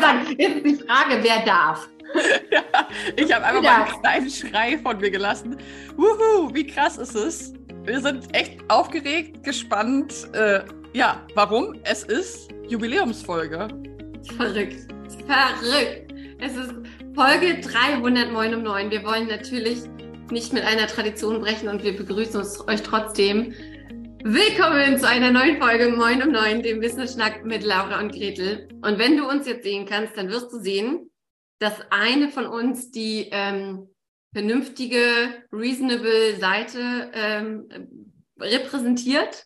gerade sagen, jetzt ist die Frage, wer darf? ja, ich habe einfach mal einen kleinen Schrei von mir gelassen. Wuhu, wie krass ist es? Wir sind echt aufgeregt, gespannt. Äh, ja, warum? Es ist Jubiläumsfolge. Verrückt. Verrückt. Es ist Folge 309. Wir wollen natürlich nicht mit einer Tradition brechen und wir begrüßen uns, euch trotzdem. Willkommen zu einer neuen Folge Moin um Neun, dem Wissensschnack mit Laura und Gretel. Und wenn du uns jetzt sehen kannst, dann wirst du sehen, dass eine von uns die ähm, vernünftige, reasonable Seite ähm, repräsentiert.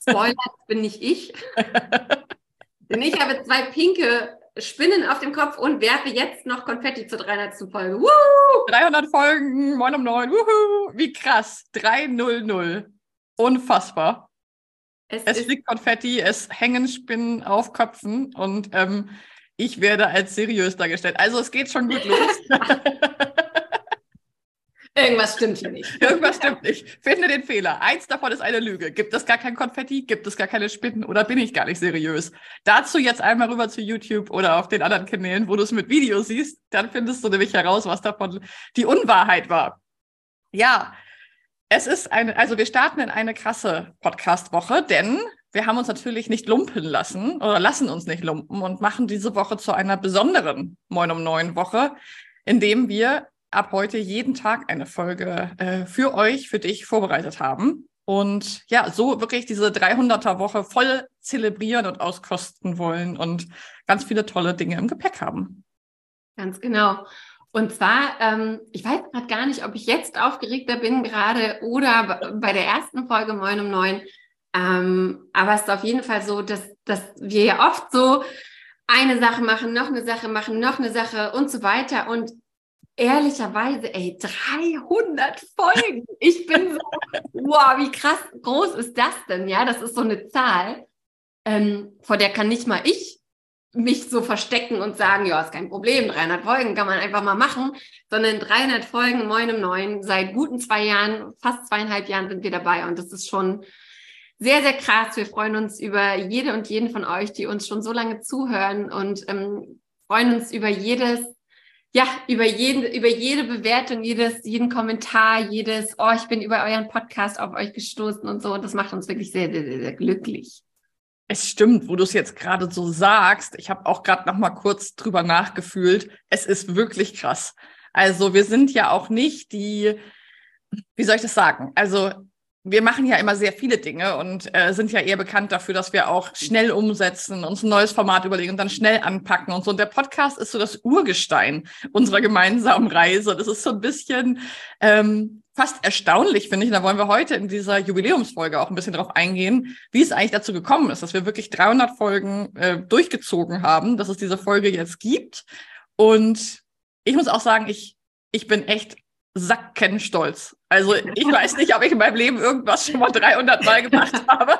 Spoiler, das bin nicht ich. Denn ich habe zwei pinke Spinnen auf dem Kopf und werfe jetzt noch Konfetti zur 300. Folge. Woo! 300 Folgen, moin um neun. Wie krass. 300. Unfassbar. Es, es fliegt Konfetti, es hängen Spinnen auf Köpfen und ähm, ich werde als seriös dargestellt. Also es geht schon gut los. Irgendwas stimmt hier nicht. Irgendwas stimmt nicht. Finde den Fehler. Eins davon ist eine Lüge. Gibt es gar kein Konfetti? Gibt es gar keine Spinnen? Oder bin ich gar nicht seriös? Dazu jetzt einmal rüber zu YouTube oder auf den anderen Kanälen, wo du es mit Video siehst. Dann findest du nämlich heraus, was davon die Unwahrheit war. Ja, es ist eine, also wir starten in eine krasse Podcast-Woche, denn wir haben uns natürlich nicht lumpen lassen oder lassen uns nicht lumpen und machen diese Woche zu einer besonderen Moin um neun Woche, indem wir ab heute jeden Tag eine Folge äh, für euch, für dich vorbereitet haben. Und ja, so wirklich diese 300er Woche voll zelebrieren und auskosten wollen und ganz viele tolle Dinge im Gepäck haben. Ganz genau. Und zwar, ähm, ich weiß gerade gar nicht, ob ich jetzt aufgeregter bin gerade oder bei der ersten Folge Moin um Neun. Ähm, aber es ist auf jeden Fall so, dass, dass wir ja oft so eine Sache machen, noch eine Sache machen, noch eine Sache und so weiter. Und ehrlicherweise, ey, 300 Folgen. Ich bin so, wow, wie krass groß ist das denn? Ja, das ist so eine Zahl, ähm, vor der kann nicht mal ich mich so verstecken und sagen, ja, ist kein Problem, 300 Folgen kann man einfach mal machen, sondern 300 Folgen, moin Neuen, seit guten zwei Jahren, fast zweieinhalb Jahren sind wir dabei und das ist schon sehr, sehr krass. Wir freuen uns über jede und jeden von euch, die uns schon so lange zuhören und ähm, freuen uns über jedes ja, über, jeden, über jede Bewertung, jedes, jeden Kommentar, jedes, oh, ich bin über euren Podcast auf euch gestoßen und so. Und das macht uns wirklich sehr, sehr, sehr, sehr glücklich. Es stimmt, wo du es jetzt gerade so sagst. Ich habe auch gerade noch mal kurz drüber nachgefühlt. Es ist wirklich krass. Also wir sind ja auch nicht die, wie soll ich das sagen? Also wir machen ja immer sehr viele Dinge und äh, sind ja eher bekannt dafür, dass wir auch schnell umsetzen, uns ein neues Format überlegen und dann schnell anpacken und so. Und der Podcast ist so das Urgestein unserer gemeinsamen Reise. Das ist so ein bisschen ähm, fast erstaunlich, finde ich. Und da wollen wir heute in dieser Jubiläumsfolge auch ein bisschen drauf eingehen, wie es eigentlich dazu gekommen ist, dass wir wirklich 300 Folgen äh, durchgezogen haben, dass es diese Folge jetzt gibt. Und ich muss auch sagen, ich, ich bin echt sackenstolz. Also ich weiß nicht, ob ich in meinem Leben irgendwas schon mal 300 Mal gemacht habe.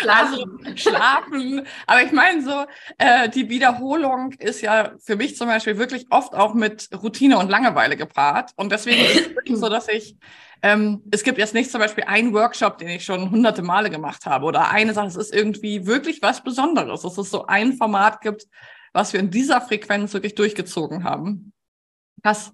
Schlafen. Also schlafen. Aber ich meine so, äh, die Wiederholung ist ja für mich zum Beispiel wirklich oft auch mit Routine und Langeweile gepaart. Und deswegen ist es wirklich so, dass ich, ähm, es gibt jetzt nicht zum Beispiel einen Workshop, den ich schon hunderte Male gemacht habe oder eine Sache, es ist irgendwie wirklich was Besonderes, dass es so ein Format gibt, was wir in dieser Frequenz wirklich durchgezogen haben. Krass.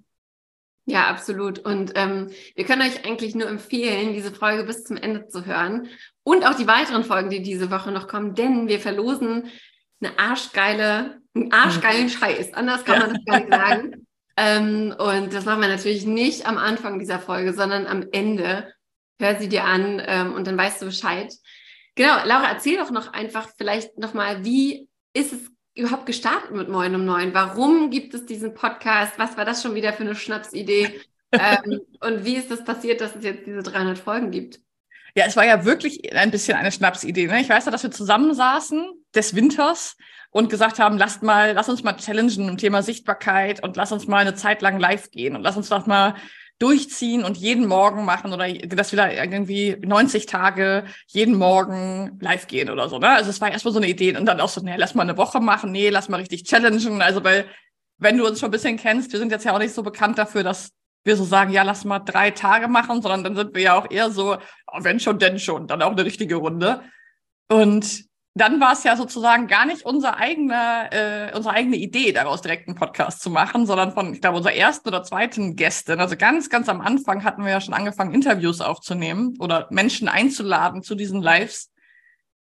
Ja, absolut. Und ähm, wir können euch eigentlich nur empfehlen, diese Folge bis zum Ende zu hören und auch die weiteren Folgen, die diese Woche noch kommen, denn wir verlosen eine arschgeile, einen arschgeilen Scheiß. Anders kann man das gar nicht sagen. Ähm, und das machen wir natürlich nicht am Anfang dieser Folge, sondern am Ende. Hör sie dir an ähm, und dann weißt du Bescheid. Genau, Laura, erzähl doch noch einfach vielleicht nochmal, wie ist es überhaupt gestartet mit Moin um Neun? Warum gibt es diesen Podcast? Was war das schon wieder für eine Schnapsidee? ähm, und wie ist das passiert, dass es jetzt diese 300 Folgen gibt? Ja, es war ja wirklich ein bisschen eine Schnapsidee. Ne? Ich weiß ja, dass wir zusammensaßen des Winters und gesagt haben, lasst mal, lass uns mal challengen im Thema Sichtbarkeit und lass uns mal eine Zeit lang live gehen und lass uns doch mal durchziehen und jeden Morgen machen oder dass wir da irgendwie 90 Tage jeden Morgen live gehen oder so. Ne? Also es war erstmal so eine Idee und dann auch so, nee, lass mal eine Woche machen, nee, lass mal richtig challengen. Also weil, wenn du uns schon ein bisschen kennst, wir sind jetzt ja auch nicht so bekannt dafür, dass wir so sagen, ja, lass mal drei Tage machen, sondern dann sind wir ja auch eher so, oh, wenn schon, denn schon, dann auch eine richtige Runde. Und dann war es ja sozusagen gar nicht unser eigener, äh, unsere eigene Idee, daraus direkt einen Podcast zu machen, sondern von, ich glaube, unserer ersten oder zweiten Gästin. Also ganz, ganz am Anfang hatten wir ja schon angefangen, Interviews aufzunehmen oder Menschen einzuladen zu diesen Lives.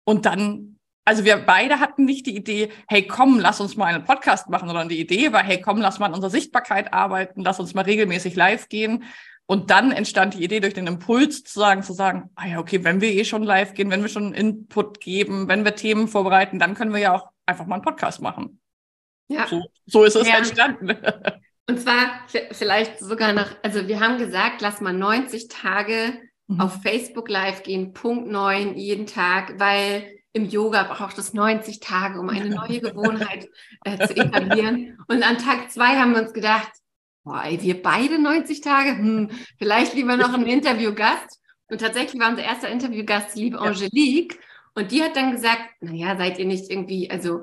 Und dann, also wir beide hatten nicht die Idee, hey komm, lass uns mal einen Podcast machen, sondern die Idee war, hey komm, lass mal an unserer Sichtbarkeit arbeiten, lass uns mal regelmäßig live gehen. Und dann entstand die Idee durch den Impuls zu sagen, zu sagen, ah ja, okay, wenn wir eh schon live gehen, wenn wir schon Input geben, wenn wir Themen vorbereiten, dann können wir ja auch einfach mal einen Podcast machen. Ja. So, so ist es ja. entstanden. Und zwar vielleicht sogar noch, also wir haben gesagt, lass mal 90 Tage mhm. auf Facebook live gehen, Punkt 9 jeden Tag, weil im Yoga braucht es 90 Tage, um eine neue Gewohnheit äh, zu etablieren. Und an Tag zwei haben wir uns gedacht, boah, ey, wir beide 90 Tage, hm, vielleicht lieber noch ein Interviewgast. Und tatsächlich war unser erster Interviewgast liebe Angelique. Und die hat dann gesagt, naja, seid ihr nicht irgendwie, also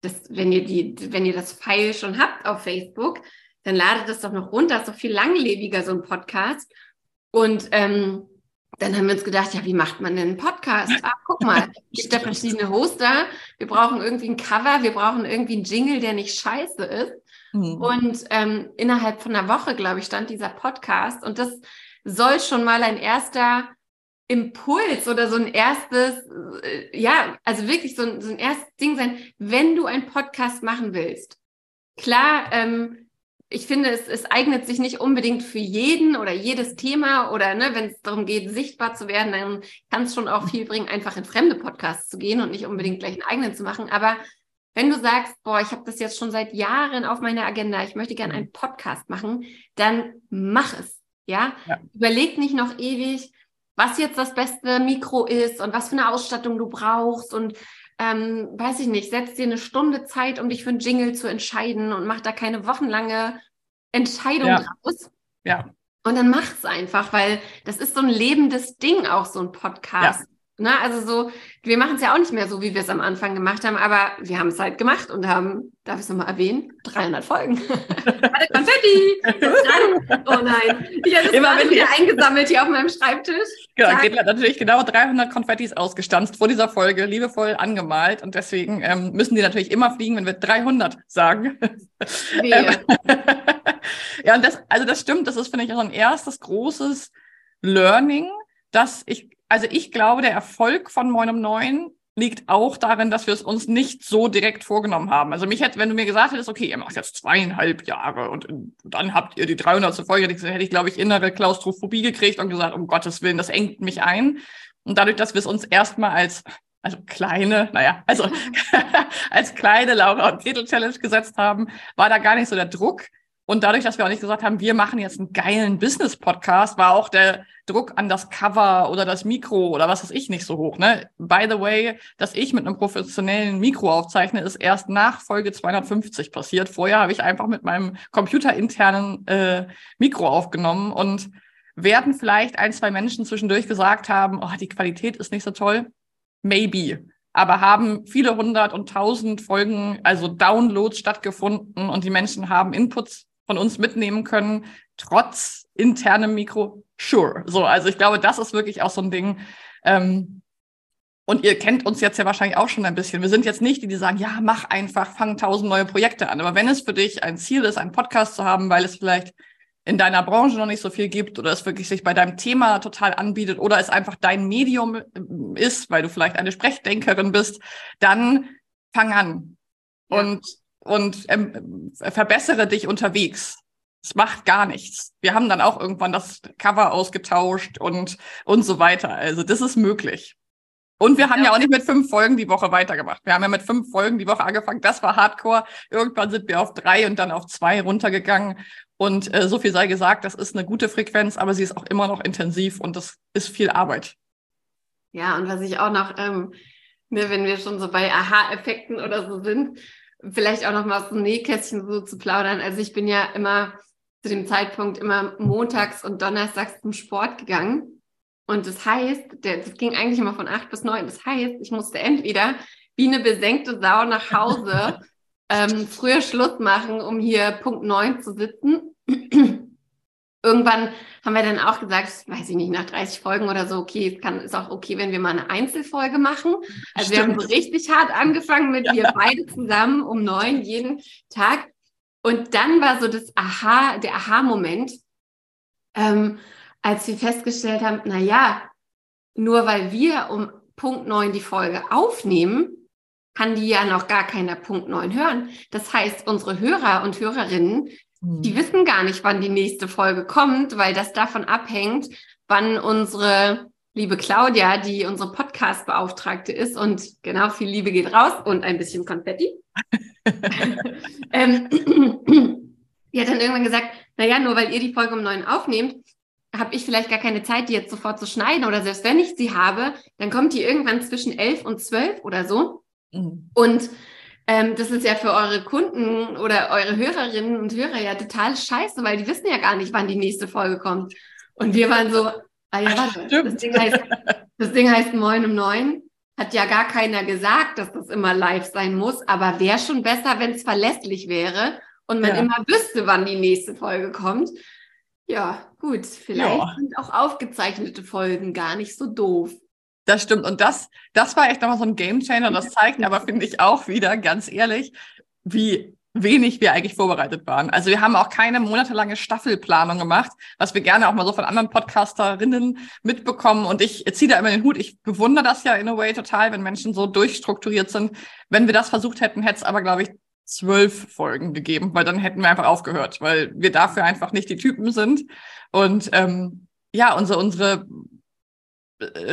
das, wenn ihr die, wenn ihr das Pfeil schon habt auf Facebook, dann ladet das doch noch runter, ist doch viel langlebiger, so ein Podcast. Und ähm, dann haben wir uns gedacht, ja, wie macht man denn einen Podcast? Ah, guck mal, gibt da verschiedene Hoster. Wir brauchen irgendwie ein Cover, wir brauchen irgendwie einen Jingle, der nicht scheiße ist. Mhm. Und ähm, innerhalb von einer Woche, glaube ich, stand dieser Podcast. Und das soll schon mal ein erster Impuls oder so ein erstes, äh, ja, also wirklich so ein, so ein erstes Ding sein, wenn du einen Podcast machen willst. Klar, ähm, ich finde, es, es eignet sich nicht unbedingt für jeden oder jedes Thema oder ne, wenn es darum geht, sichtbar zu werden, dann kann es schon auch viel bringen, einfach in fremde Podcasts zu gehen und nicht unbedingt gleich einen eigenen zu machen. Aber wenn du sagst, boah, ich habe das jetzt schon seit Jahren auf meiner Agenda, ich möchte gerne einen Podcast machen, dann mach es. Ja? ja. Überleg nicht noch ewig, was jetzt das beste Mikro ist und was für eine Ausstattung du brauchst und ähm, weiß ich nicht, setz dir eine Stunde Zeit, um dich für einen Jingle zu entscheiden und mach da keine wochenlange Entscheidung ja. draus. Ja. Und dann mach's einfach, weil das ist so ein lebendes Ding auch, so ein Podcast. Ja. Na, also so, wir machen es ja auch nicht mehr so, wie wir es am Anfang gemacht haben, aber wir haben es halt gemacht und haben, darf ich es nochmal erwähnen, 300 Folgen. Warte, Konfetti! oh nein, ich habe das Immer wenn wieder eingesammelt hier auf meinem Schreibtisch. Genau, geht natürlich genau 300 Konfettis ausgestanzt vor dieser Folge, liebevoll angemalt und deswegen ähm, müssen die natürlich immer fliegen, wenn wir 300 sagen. Ähm, ja, und das, also das stimmt, das ist, finde ich, auch ein erstes großes Learning, dass ich also ich glaube, der Erfolg von Moin um Neun liegt auch darin, dass wir es uns nicht so direkt vorgenommen haben. Also mich hätte, wenn du mir gesagt hättest, okay, ihr macht jetzt zweieinhalb Jahre und dann habt ihr die 300. Folge, hätte ich, glaube ich, innere Klaustrophobie gekriegt und gesagt, um Gottes Willen, das engt mich ein. Und dadurch, dass wir es uns erstmal als, also kleine, naja, also als kleine Laura und Gretel Challenge gesetzt haben, war da gar nicht so der Druck. Und dadurch, dass wir auch nicht gesagt haben, wir machen jetzt einen geilen Business-Podcast, war auch der Druck an das Cover oder das Mikro oder was weiß ich nicht so hoch. Ne? By the way, dass ich mit einem professionellen Mikro aufzeichne, ist erst nach Folge 250 passiert. Vorher habe ich einfach mit meinem computerinternen äh, Mikro aufgenommen und werden vielleicht ein, zwei Menschen zwischendurch gesagt haben, oh, die Qualität ist nicht so toll. Maybe aber haben viele hundert und tausend Folgen, also Downloads stattgefunden und die Menschen haben Inputs von uns mitnehmen können, trotz internem Mikro, sure. So, also ich glaube, das ist wirklich auch so ein Ding. Ähm, und ihr kennt uns jetzt ja wahrscheinlich auch schon ein bisschen. Wir sind jetzt nicht die, die sagen, ja, mach einfach, fang tausend neue Projekte an. Aber wenn es für dich ein Ziel ist, einen Podcast zu haben, weil es vielleicht in deiner Branche noch nicht so viel gibt oder es wirklich sich bei deinem Thema total anbietet oder es einfach dein Medium ist, weil du vielleicht eine Sprechdenkerin bist, dann fang an. Ja. Und und ähm, verbessere dich unterwegs. Es macht gar nichts. Wir haben dann auch irgendwann das Cover ausgetauscht und, und so weiter. Also das ist möglich. Und wir haben ja. ja auch nicht mit fünf Folgen die Woche weitergemacht. Wir haben ja mit fünf Folgen die Woche angefangen. Das war Hardcore. Irgendwann sind wir auf drei und dann auf zwei runtergegangen. Und äh, so viel sei gesagt, das ist eine gute Frequenz, aber sie ist auch immer noch intensiv und das ist viel Arbeit. Ja, und was ich auch noch, ähm, ne, wenn wir schon so bei Aha-Effekten oder so sind, vielleicht auch noch mal aus dem Nähkästchen so zu plaudern. Also ich bin ja immer zu dem Zeitpunkt immer montags und donnerstags zum Sport gegangen. Und das heißt, der, das ging eigentlich immer von acht bis neun. Das heißt, ich musste entweder wie eine besenkte Sau nach Hause ähm, früher Schluss machen, um hier Punkt neun zu sitzen. Irgendwann haben wir dann auch gesagt, weiß ich nicht, nach 30 Folgen oder so, okay, es kann, ist auch okay, wenn wir mal eine Einzelfolge machen. Also Stimmt. wir haben so richtig hart angefangen mit ja. wir beide zusammen um neun jeden Tag. Und dann war so das Aha, der Aha-Moment, ähm, als wir festgestellt haben, na ja, nur weil wir um Punkt neun die Folge aufnehmen, kann die ja noch gar keiner Punkt neun hören. Das heißt, unsere Hörer und Hörerinnen, die hm. wissen gar nicht, wann die nächste Folge kommt, weil das davon abhängt, wann unsere liebe Claudia, die unsere Podcast-Beauftragte ist und genau, viel Liebe geht raus und ein bisschen Konfetti. ähm, die hat dann irgendwann gesagt, naja, nur weil ihr die Folge um neun aufnehmt, habe ich vielleicht gar keine Zeit, die jetzt sofort zu schneiden oder selbst wenn ich sie habe, dann kommt die irgendwann zwischen elf und zwölf oder so. Mhm. Und ähm, das ist ja für eure Kunden oder eure Hörerinnen und Hörer ja total scheiße, weil die wissen ja gar nicht, wann die nächste Folge kommt. Und wir waren so, ah ja, warte, das Ding, heißt, das Ding heißt Moin um neun. Hat ja gar keiner gesagt, dass das immer live sein muss, aber wäre schon besser, wenn es verlässlich wäre und man ja. immer wüsste, wann die nächste Folge kommt. Ja, gut, vielleicht ja. sind auch aufgezeichnete Folgen gar nicht so doof. Das stimmt. Und das, das war echt nochmal so ein Gamechanger. Das zeigt aber, finde ich, auch wieder, ganz ehrlich, wie wenig wir eigentlich vorbereitet waren. Also wir haben auch keine monatelange Staffelplanung gemacht, was wir gerne auch mal so von anderen Podcasterinnen mitbekommen. Und ich ziehe da immer den Hut. Ich bewundere das ja in a way total, wenn Menschen so durchstrukturiert sind. Wenn wir das versucht hätten, hätte es aber, glaube ich, zwölf Folgen gegeben, weil dann hätten wir einfach aufgehört, weil wir dafür einfach nicht die Typen sind. Und ähm, ja, unsere, unsere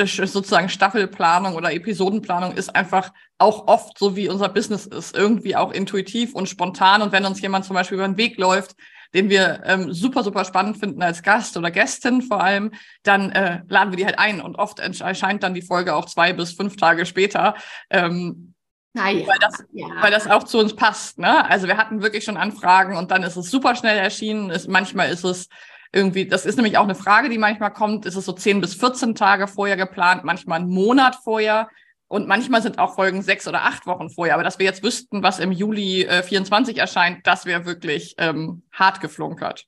sozusagen Staffelplanung oder Episodenplanung ist einfach auch oft so, wie unser Business ist. Irgendwie auch intuitiv und spontan. Und wenn uns jemand zum Beispiel über den Weg läuft, den wir ähm, super, super spannend finden als Gast oder Gästin vor allem, dann äh, laden wir die halt ein. Und oft erscheint dann die Folge auch zwei bis fünf Tage später. Ähm, naja, weil, das, ja. weil das auch zu uns passt. Ne? Also wir hatten wirklich schon Anfragen und dann ist es super schnell erschienen. Ist, manchmal ist es irgendwie, das ist nämlich auch eine Frage, die manchmal kommt, ist es so 10 bis 14 Tage vorher geplant, manchmal einen Monat vorher. Und manchmal sind auch Folgen sechs oder acht Wochen vorher. Aber dass wir jetzt wüssten, was im Juli äh, 24 erscheint, das wäre wirklich ähm, hart geflunkert.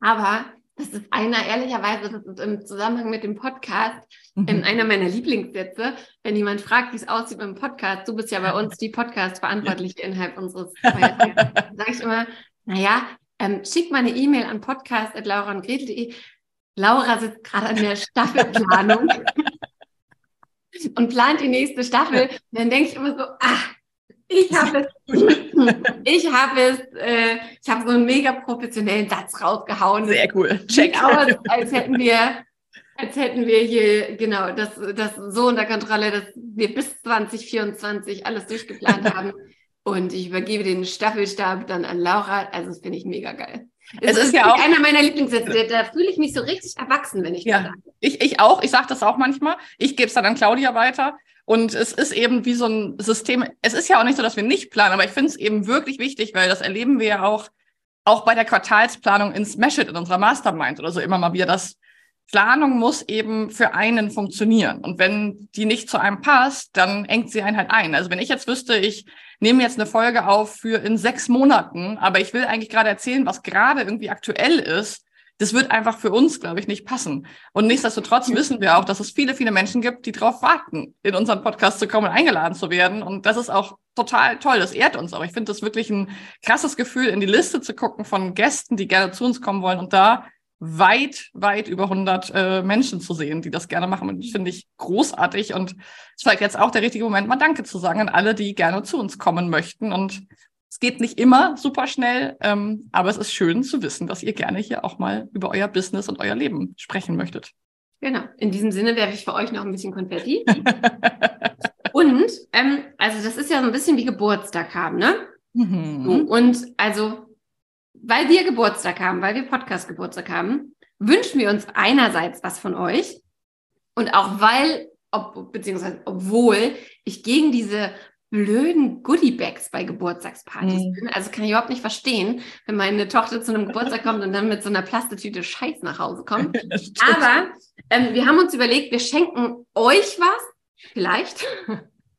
Aber das ist einer, ehrlicherweise, das ist im Zusammenhang mit dem Podcast, mhm. einer meiner Lieblingssätze. Wenn jemand fragt, wie es aussieht mit dem Podcast, du bist ja bei uns die Podcast-Verantwortliche innerhalb unseres Feiertags, sage ich immer, naja, ähm, schick mal eine E-Mail an podcast.lauraundgretel.de. Laura sitzt gerade an der Staffelplanung und plant die nächste Staffel. Und dann denke ich immer so, ah, ich habe es, ich habe es, äh, ich habe so einen mega professionellen Satz rausgehauen. Sehr cool. Check aus, als hätten wir, als hätten wir hier genau das, das so unter Kontrolle, dass wir bis 2024 alles durchgeplant haben. Und ich übergebe den Staffelstab dann an Laura. Also das finde ich mega geil. Es, es ist, ist, ja auch einer meiner Lieblingssätze. Da, da fühle ich mich so richtig erwachsen, wenn ich ja, das sage. Ich, ich auch. Ich sage das auch manchmal. Ich gebe es dann an Claudia weiter. Und es ist eben wie so ein System. Es ist ja auch nicht so, dass wir nicht planen, aber ich finde es eben wirklich wichtig, weil das erleben wir ja auch, auch bei der Quartalsplanung in Smash It in unserer Mastermind oder so immer mal wieder, dass Planung muss eben für einen funktionieren. Und wenn die nicht zu einem passt, dann engt sie einen halt ein. Also wenn ich jetzt wüsste, ich nehme jetzt eine Folge auf für in sechs Monaten, aber ich will eigentlich gerade erzählen, was gerade irgendwie aktuell ist, das wird einfach für uns, glaube ich, nicht passen. Und nichtsdestotrotz wissen wir auch, dass es viele, viele Menschen gibt, die darauf warten, in unseren Podcast zu kommen und eingeladen zu werden. Und das ist auch total toll. Das ehrt uns auch. Ich finde das wirklich ein krasses Gefühl, in die Liste zu gucken von Gästen, die gerne zu uns kommen wollen und da weit, weit über 100 äh, Menschen zu sehen, die das gerne machen. Und das finde ich großartig. Und es ist vielleicht jetzt auch der richtige Moment, mal Danke zu sagen an alle, die gerne zu uns kommen möchten. Und es geht nicht immer super schnell, ähm, aber es ist schön zu wissen, dass ihr gerne hier auch mal über euer Business und euer Leben sprechen möchtet. Genau. In diesem Sinne werfe ich für euch noch ein bisschen Konfetti. und ähm, also das ist ja so ein bisschen wie Geburtstag haben, ne? Mhm. So, und also weil wir Geburtstag haben, weil wir Podcast-Geburtstag haben, wünschen wir uns einerseits was von euch und auch weil, ob, beziehungsweise obwohl ich gegen diese blöden Goodie-Bags bei Geburtstagspartys mhm. bin. Also kann ich überhaupt nicht verstehen, wenn meine Tochter zu einem Geburtstag kommt und dann mit so einer Plastetüte Scheiß nach Hause kommt. Aber ähm, wir haben uns überlegt, wir schenken euch was, vielleicht,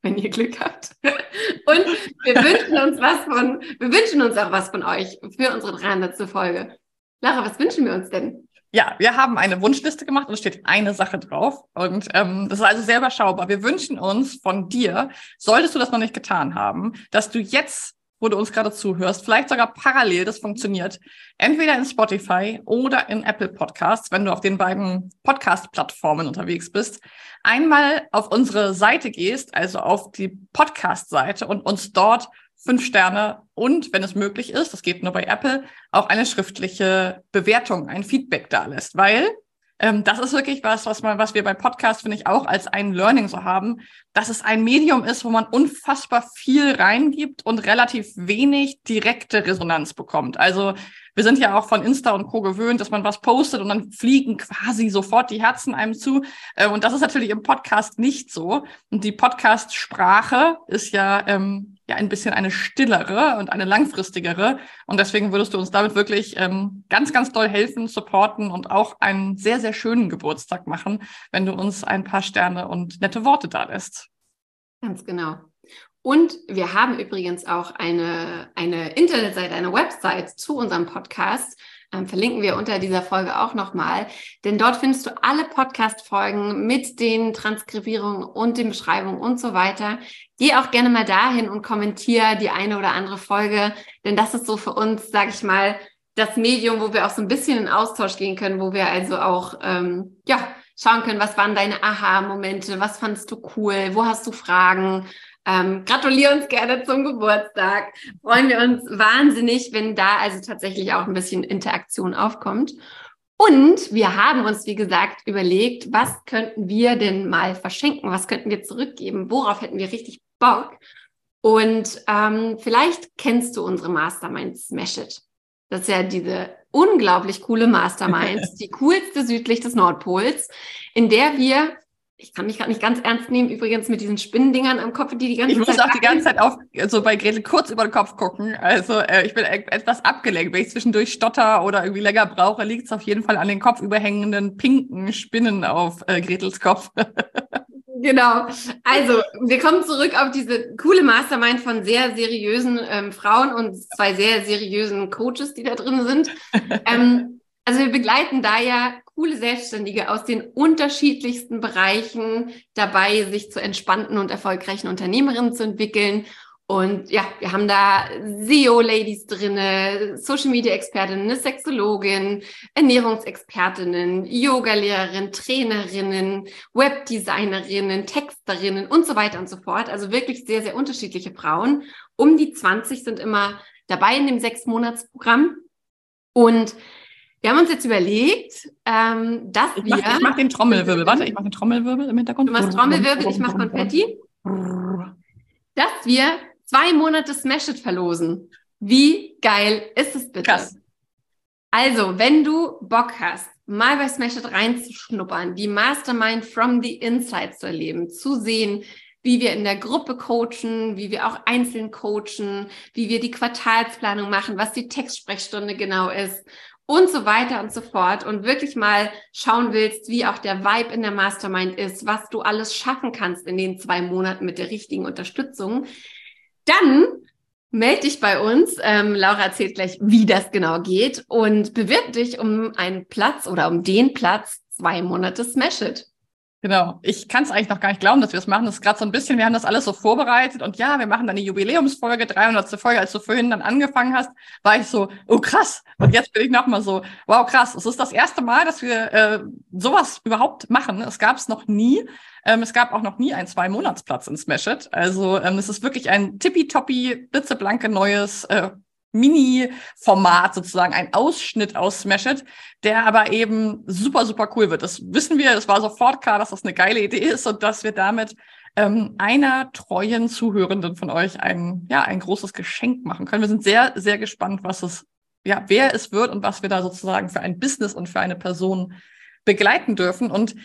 wenn ihr Glück habt. Und wir wünschen uns was von, wir wünschen uns auch was von euch für unsere 300. Folge. Lara, was wünschen wir uns denn? Ja, wir haben eine Wunschliste gemacht und es steht eine Sache drauf. Und ähm, das ist also sehr überschaubar. Wir wünschen uns von dir, solltest du das noch nicht getan haben, dass du jetzt wo du uns gerade zuhörst, vielleicht sogar parallel, das funktioniert, entweder in Spotify oder in Apple Podcasts, wenn du auf den beiden Podcast-Plattformen unterwegs bist, einmal auf unsere Seite gehst, also auf die Podcast-Seite und uns dort fünf Sterne und, wenn es möglich ist, das geht nur bei Apple, auch eine schriftliche Bewertung, ein Feedback da lässt, weil ähm, das ist wirklich was, was man, was wir beim Podcast, finde ich, auch als ein Learning so haben, dass es ein Medium ist, wo man unfassbar viel reingibt und relativ wenig direkte Resonanz bekommt. Also wir sind ja auch von Insta und Co. gewöhnt, dass man was postet und dann fliegen quasi sofort die Herzen einem zu. Äh, und das ist natürlich im Podcast nicht so. Und die Podcast-Sprache ist ja, ähm, ja ein bisschen eine stillere und eine langfristigere. Und deswegen würdest du uns damit wirklich ähm, ganz, ganz doll helfen, supporten und auch einen sehr, sehr schönen Geburtstag machen, wenn du uns ein paar Sterne und nette Worte da lässt. Ganz genau. Und wir haben übrigens auch eine, eine Internetseite, eine Website zu unserem Podcast. Ähm, verlinken wir unter dieser Folge auch nochmal. Denn dort findest du alle Podcast-Folgen mit den Transkribierungen und den Beschreibungen und so weiter. Geh auch gerne mal dahin und kommentier die eine oder andere Folge. Denn das ist so für uns, sage ich mal, das Medium, wo wir auch so ein bisschen in Austausch gehen können, wo wir also auch, ähm, ja, schauen können, was waren deine Aha-Momente, was fandst du cool, wo hast du Fragen, ähm, gratuliere uns gerne zum Geburtstag. Freuen wir uns wahnsinnig, wenn da also tatsächlich auch ein bisschen Interaktion aufkommt. Und wir haben uns, wie gesagt, überlegt, was könnten wir denn mal verschenken? Was könnten wir zurückgeben? Worauf hätten wir richtig Bock? Und ähm, vielleicht kennst du unsere Mastermind Smash It. Das ist ja diese unglaublich coole Mastermind, die coolste südlich des Nordpols, in der wir ich kann mich gerade nicht ganz ernst nehmen, übrigens mit diesen Spinnendingern am Kopf, die die ganze ich Zeit. Ich muss auch die ganze Zeit auf, so bei Gretel kurz über den Kopf gucken. Also äh, ich bin e-, etwas abgelenkt. Wenn ich zwischendurch stotter oder irgendwie länger brauche, liegt es auf jeden Fall an den kopfüberhängenden pinken Spinnen auf äh, Gretels Kopf. genau. Also wir kommen zurück auf diese coole Mastermind von sehr seriösen ähm, Frauen und zwei sehr seriösen Coaches, die da drin sind. ähm, also wir begleiten da ja coole Selbstständige aus den unterschiedlichsten Bereichen dabei, sich zu entspannten und erfolgreichen Unternehmerinnen zu entwickeln. Und ja, wir haben da SEO-Ladies drinne, Social-Media-Expertinnen, eine Sexologin, Ernährungsexpertinnen, Yoga-Lehrerin, Trainerinnen, Webdesignerinnen, Texterinnen und so weiter und so fort. Also wirklich sehr, sehr unterschiedliche Frauen. Um die 20 sind immer dabei in dem Sechs-Monats-Programm. Und wir haben uns jetzt überlegt, ähm, dass ich wir. Mach, ich mache den Trommelwirbel. Warte, ich mache den Trommelwirbel im Hintergrund. Du machst Trommelwirbel, ich mache Konfetti. Dass wir zwei Monate Smash It verlosen. Wie geil ist es bitte? Krass. Also, wenn du Bock hast, mal bei Smash It reinzuschnuppern, die Mastermind from the Inside zu erleben, zu sehen, wie wir in der Gruppe coachen, wie wir auch einzeln coachen, wie wir die Quartalsplanung machen, was die Textsprechstunde genau ist und so weiter und so fort und wirklich mal schauen willst, wie auch der Vibe in der Mastermind ist, was du alles schaffen kannst in den zwei Monaten mit der richtigen Unterstützung, dann melde dich bei uns. Ähm, Laura erzählt gleich, wie das genau geht und bewirb dich um einen Platz oder um den Platz zwei Monate Smash It. Genau. Ich kann es eigentlich noch gar nicht glauben, dass wir es das machen. Das ist gerade so ein bisschen, wir haben das alles so vorbereitet und ja, wir machen dann eine Jubiläumsfolge, 300. Folge. Als du vorhin dann angefangen hast, war ich so, oh krass. Und jetzt bin ich nochmal so, wow, krass. Es ist das erste Mal, dass wir äh, sowas überhaupt machen. Es gab es noch nie. Ähm, es gab auch noch nie einen Zwei-Monats-Platz in Smash It. Also ähm, es ist wirklich ein tippitoppi, blitzeblanke neues äh, Mini-Format sozusagen, ein Ausschnitt aus Smash It, der aber eben super, super cool wird. Das wissen wir, es war sofort klar, dass das eine geile Idee ist und dass wir damit ähm, einer treuen Zuhörenden von euch ein, ja, ein großes Geschenk machen können. Wir sind sehr, sehr gespannt, was es, ja, wer es wird und was wir da sozusagen für ein Business und für eine Person begleiten dürfen. Und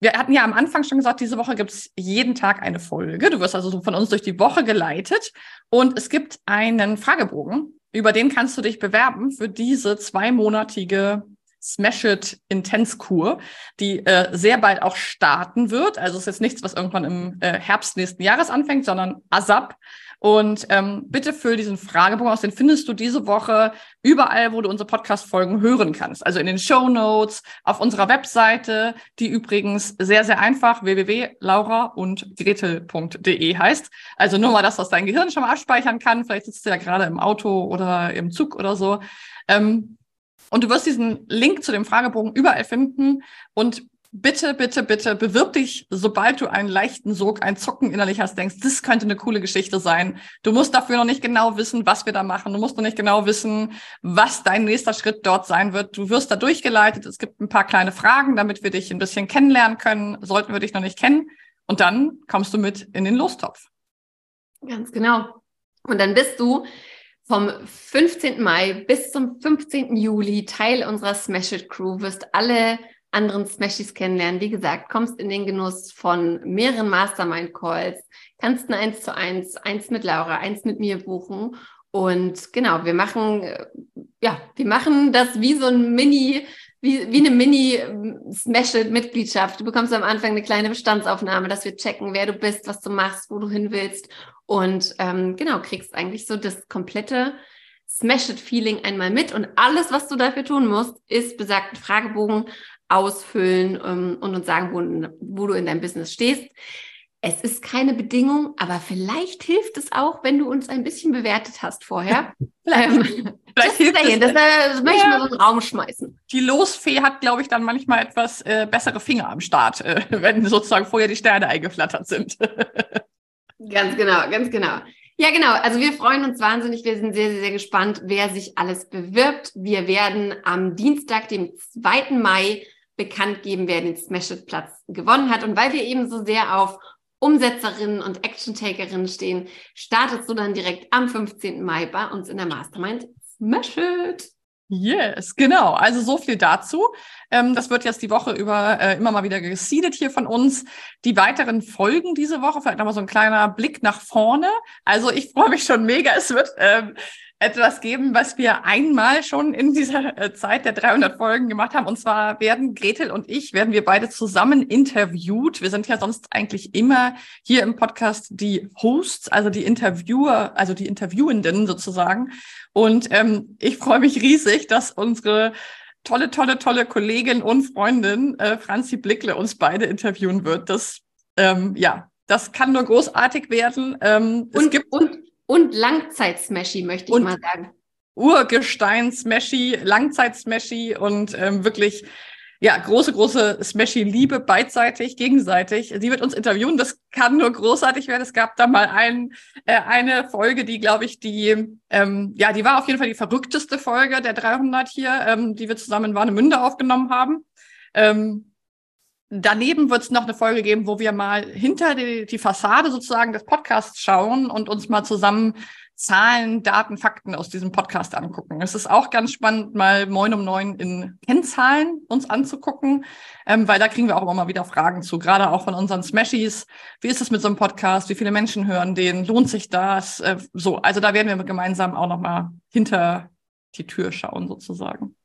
wir hatten ja am Anfang schon gesagt, diese Woche gibt es jeden Tag eine Folge. Du wirst also so von uns durch die Woche geleitet und es gibt einen Fragebogen, über den kannst du dich bewerben für diese zweimonatige Smash It Intenskur, die äh, sehr bald auch starten wird. Also es ist jetzt nichts, was irgendwann im äh, Herbst nächsten Jahres anfängt, sondern ASAP. Und ähm, bitte füll diesen Fragebogen aus. Den findest du diese Woche überall, wo du unsere Podcast-Folgen hören kannst. Also in den Show Notes, auf unserer Webseite, die übrigens sehr, sehr einfach www.laura und gretel.de heißt. Also nur mal das, was dein Gehirn schon mal abspeichern kann. Vielleicht sitzt du ja gerade im Auto oder im Zug oder so. Ähm, und du wirst diesen Link zu dem Fragebogen überall finden. Und bitte, bitte, bitte bewirb dich, sobald du einen leichten Sog, ein Zucken innerlich hast, denkst, das könnte eine coole Geschichte sein. Du musst dafür noch nicht genau wissen, was wir da machen. Du musst noch nicht genau wissen, was dein nächster Schritt dort sein wird. Du wirst da durchgeleitet. Es gibt ein paar kleine Fragen, damit wir dich ein bisschen kennenlernen können. Sollten wir dich noch nicht kennen. Und dann kommst du mit in den Lostopf. Ganz genau. Und dann bist du vom 15. Mai bis zum 15. Juli Teil unserer Smash It Crew, wirst alle anderen Smashies kennenlernen. Wie gesagt, kommst in den Genuss von mehreren Mastermind-Calls, kannst ein Eins zu eins, eins mit Laura, eins mit mir buchen. Und genau, wir machen, ja, wir machen das wie so ein Mini, wie, wie eine Mini-Smash-Mitgliedschaft. Du bekommst am Anfang eine kleine Bestandsaufnahme, dass wir checken, wer du bist, was du machst, wo du hin willst. Und ähm, genau, kriegst eigentlich so das komplette Smash-It-Feeling einmal mit. Und alles, was du dafür tun musst, ist besagten Fragebogen ausfüllen ähm, und uns sagen, wo, wo du in deinem Business stehst. Es ist keine Bedingung, aber vielleicht hilft es auch, wenn du uns ein bisschen bewertet hast vorher. vielleicht, ähm, vielleicht hilft es, das, das möchte ich ja. mal so einen Raum schmeißen. Die Losfee hat, glaube ich, dann manchmal etwas äh, bessere Finger am Start, äh, wenn sozusagen vorher die Sterne eingeflattert sind. ganz genau, ganz genau. Ja, genau. Also wir freuen uns wahnsinnig. Wir sind sehr, sehr, sehr gespannt, wer sich alles bewirbt. Wir werden am Dienstag, dem 2. Mai, bekannt geben, wer den Smash It Platz gewonnen hat. Und weil wir eben so sehr auf Umsetzerinnen und Action-Takerinnen stehen, startest du dann direkt am 15. Mai bei uns in der Mastermind Smash It. Yes, genau. Also so viel dazu. Ähm, das wird jetzt die Woche über äh, immer mal wieder geseedet hier von uns. Die weiteren Folgen diese Woche, vielleicht nochmal so ein kleiner Blick nach vorne. Also ich freue mich schon mega. Es wird ähm, etwas geben, was wir einmal schon in dieser äh, Zeit der 300 Folgen gemacht haben. Und zwar werden Gretel und ich, werden wir beide zusammen interviewt. Wir sind ja sonst eigentlich immer hier im Podcast die Hosts, also die Interviewer, also die Interviewenden sozusagen. Und ähm, ich freue mich riesig, dass unsere tolle, tolle, tolle Kollegin und Freundin äh, Franzi Blickle uns beide interviewen wird. Das, ähm, ja, das kann nur großartig werden. Ähm, und, es gibt und und Langzeit-Smashy, möchte ich und mal sagen. Urgestein-Smashy, Langzeit-Smashy und ähm, wirklich ja, große, große Smashy-Liebe beidseitig, gegenseitig. Sie wird uns interviewen. Das kann nur großartig werden. Es gab da mal ein, äh, eine Folge, die, glaube ich, die, ähm, ja, die war auf jeden Fall die verrückteste Folge der 300 hier, ähm, die wir zusammen in Warnemünde aufgenommen haben. Ähm, Daneben wird es noch eine Folge geben, wo wir mal hinter die, die Fassade sozusagen des Podcasts schauen und uns mal zusammen Zahlen, Daten, Fakten aus diesem Podcast angucken. Es ist auch ganz spannend, mal Moin um Neun in Kennzahlen uns anzugucken, ähm, weil da kriegen wir auch immer mal wieder Fragen zu, gerade auch von unseren Smashies. Wie ist es mit so einem Podcast? Wie viele Menschen hören den? Lohnt sich das? Äh, so, also da werden wir gemeinsam auch noch mal hinter die Tür schauen sozusagen.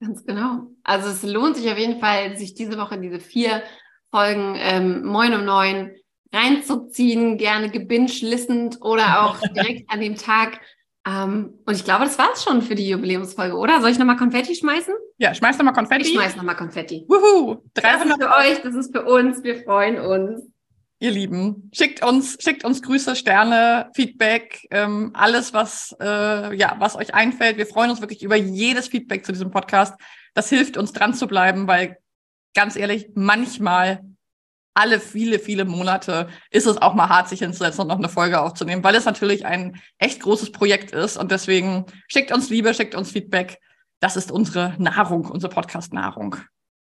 Ganz genau. Also es lohnt sich auf jeden Fall, sich diese Woche diese vier Folgen ähm, Moin um neun reinzuziehen, gerne gebinge-listend oder auch direkt an dem Tag. Ähm, und ich glaube, das war's schon für die Jubiläumsfolge, oder? Soll ich nochmal Konfetti schmeißen? Ja, schmeiß nochmal Konfetti. Ich schmeiß nochmal Konfetti. Wuhu! 300 das ist für euch, das ist für uns. Wir freuen uns ihr Lieben. Schickt uns, schickt uns Grüße, Sterne, Feedback, ähm, alles, was, äh, ja, was euch einfällt. Wir freuen uns wirklich über jedes Feedback zu diesem Podcast. Das hilft uns dran zu bleiben, weil ganz ehrlich, manchmal alle viele, viele Monate ist es auch mal hart, sich hinzusetzen und noch eine Folge aufzunehmen, weil es natürlich ein echt großes Projekt ist. Und deswegen schickt uns Liebe, schickt uns Feedback. Das ist unsere Nahrung, unsere Podcast-Nahrung.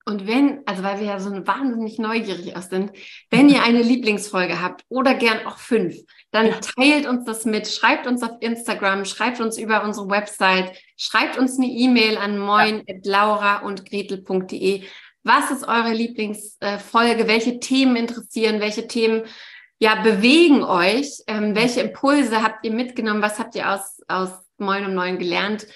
Und wenn, also weil wir ja so wahnsinnig neugierig auch sind, wenn ihr eine Lieblingsfolge habt oder gern auch fünf, dann ja. teilt uns das mit, schreibt uns auf Instagram, schreibt uns über unsere Website, schreibt uns eine E-Mail an moin.laura und gretel.de. Was ist eure Lieblingsfolge? Welche Themen interessieren? Welche Themen ja, bewegen euch? Ähm, welche Impulse habt ihr mitgenommen? Was habt ihr aus, aus Moin um Neun gelernt?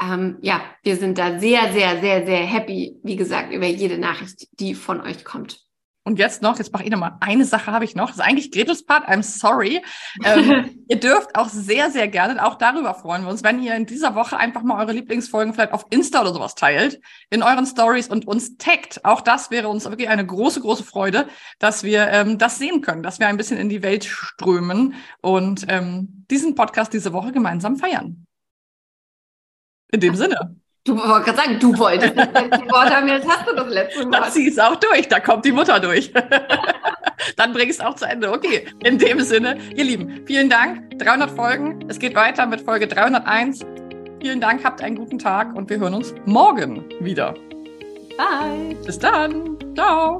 Ähm, ja, wir sind da sehr, sehr, sehr, sehr happy, wie gesagt, über jede Nachricht, die von euch kommt. Und jetzt noch, jetzt mache ich nochmal eine Sache habe ich noch. Das ist eigentlich Gretes Part. I'm sorry. Ähm, ihr dürft auch sehr, sehr gerne, auch darüber freuen wir uns, wenn ihr in dieser Woche einfach mal eure Lieblingsfolgen vielleicht auf Insta oder sowas teilt, in euren Stories und uns taggt. Auch das wäre uns wirklich eine große, große Freude, dass wir ähm, das sehen können, dass wir ein bisschen in die Welt strömen und ähm, diesen Podcast diese Woche gemeinsam feiern. In dem Sinne. Du wolltest gerade sagen, du wolltest das letzte Wort haben, jetzt hast du das letzte Wort. Das ist auch durch, da kommt die Mutter durch. Dann bring es auch zu Ende. Okay, in dem Sinne, ihr Lieben, vielen Dank. 300 Folgen. Es geht weiter mit Folge 301. Vielen Dank, habt einen guten Tag und wir hören uns morgen wieder. Bye. Bis dann. Ciao.